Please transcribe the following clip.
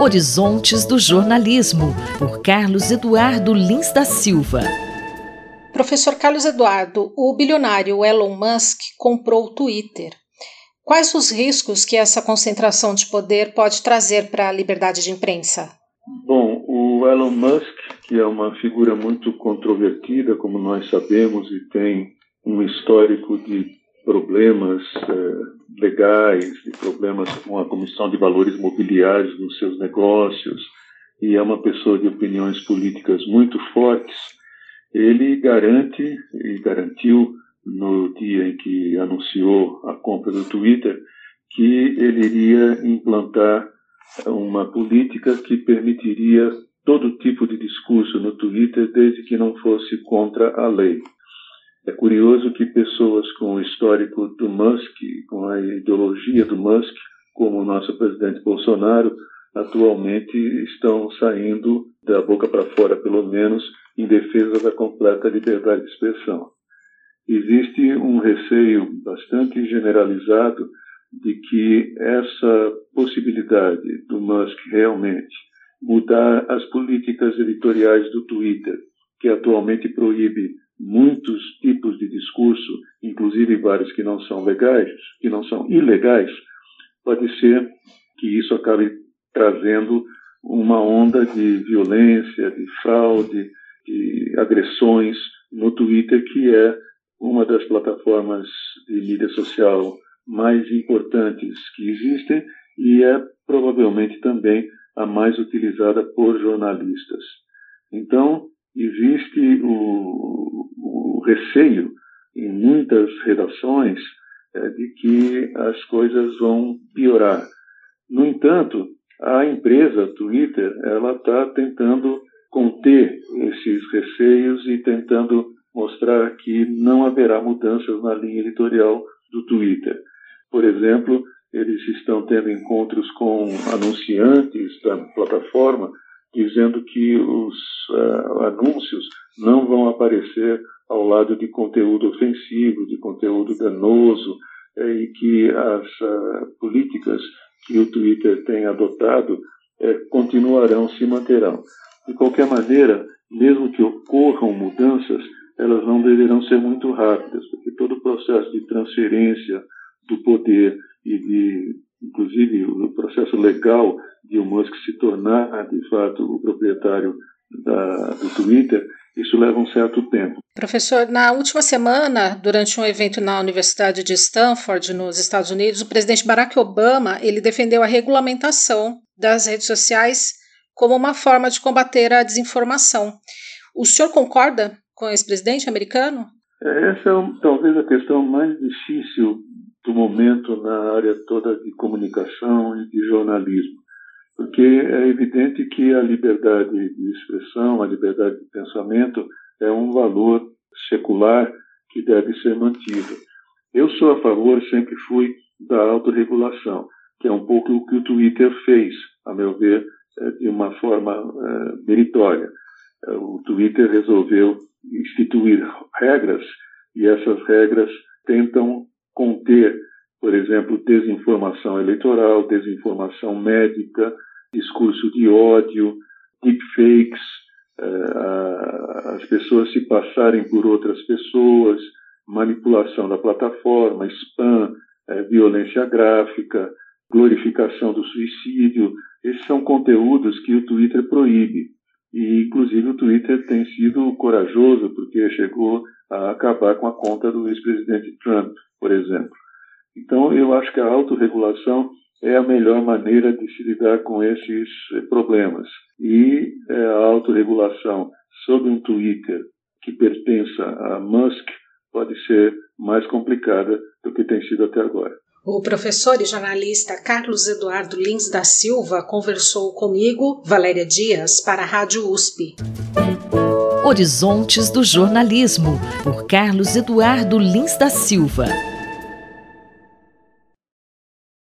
Horizontes do Jornalismo, por Carlos Eduardo Lins da Silva. Professor Carlos Eduardo, o bilionário Elon Musk comprou o Twitter. Quais os riscos que essa concentração de poder pode trazer para a liberdade de imprensa? Bom, o Elon Musk, que é uma figura muito controvertida, como nós sabemos, e tem um histórico de problemas eh, legais, de problemas com a Comissão de Valores Mobiliários nos seus negócios, e é uma pessoa de opiniões políticas muito fortes, ele garante e garantiu no dia em que anunciou a compra do Twitter que ele iria implantar uma política que permitiria todo tipo de discurso no Twitter desde que não fosse contra a lei. É curioso que pessoas com o histórico do Musk, com a ideologia do Musk, como o nosso presidente Bolsonaro, atualmente estão saindo da boca para fora, pelo menos, em defesa da completa liberdade de expressão. Existe um receio bastante generalizado de que essa possibilidade do Musk realmente mudar as políticas editoriais do Twitter, que atualmente proíbe muitos tipos de discurso, inclusive vários que não são legais, que não são ilegais, pode ser que isso acabe trazendo uma onda de violência, de fraude, de agressões no Twitter, que é uma das plataformas de mídia social mais importantes que existem e é provavelmente também a mais utilizada por jornalistas. Então, existe o, o receio em muitas redações é, de que as coisas vão piorar. No entanto, a empresa Twitter ela está tentando conter esses receios e tentando mostrar que não haverá mudanças na linha editorial do Twitter. Por exemplo, eles estão tendo encontros com anunciantes da plataforma dizendo que os uh, anúncios não vão aparecer ao lado de conteúdo ofensivo, de conteúdo danoso, eh, e que as uh, políticas que o Twitter tem adotado eh, continuarão, se manterão. De qualquer maneira, mesmo que ocorram mudanças, elas não deverão ser muito rápidas, porque todo o processo de transferência do poder e de, inclusive, o processo legal de o Musk se tornar, de fato, o proprietário da, do Twitter, isso leva um certo tempo. Professor, na última semana, durante um evento na Universidade de Stanford, nos Estados Unidos, o presidente Barack Obama ele defendeu a regulamentação das redes sociais como uma forma de combater a desinformação. O senhor concorda com esse presidente americano? É, essa é talvez a questão mais difícil do momento na área toda de comunicação e de jornalismo, porque é evidente que a liberdade de expressão, a liberdade de pensamento é um valor secular que deve ser mantido. Eu sou a favor, sempre fui, da autorregulação, que é um pouco o que o Twitter fez, a meu ver, é, de uma forma é, meritória. O Twitter resolveu instituir regras e essas regras tentam conter, por exemplo, desinformação eleitoral, desinformação médica, discurso de ódio, deepfakes, eh, as pessoas se passarem por outras pessoas, manipulação da plataforma, spam, eh, violência gráfica, glorificação do suicídio. Esses são conteúdos que o Twitter proíbe. E, inclusive, o Twitter tem sido corajoso porque chegou a acabar com a conta do ex-presidente Trump, por exemplo. Então, eu acho que a autorregulação é a melhor maneira de se lidar com esses eh, problemas. E eh, a autorregulação sobre um Twitter que pertença a Musk pode ser mais complicada do que tem sido até agora. O professor e jornalista Carlos Eduardo Lins da Silva conversou comigo, Valéria Dias, para a Rádio USP. Horizontes do Jornalismo, por Carlos Eduardo Lins da Silva.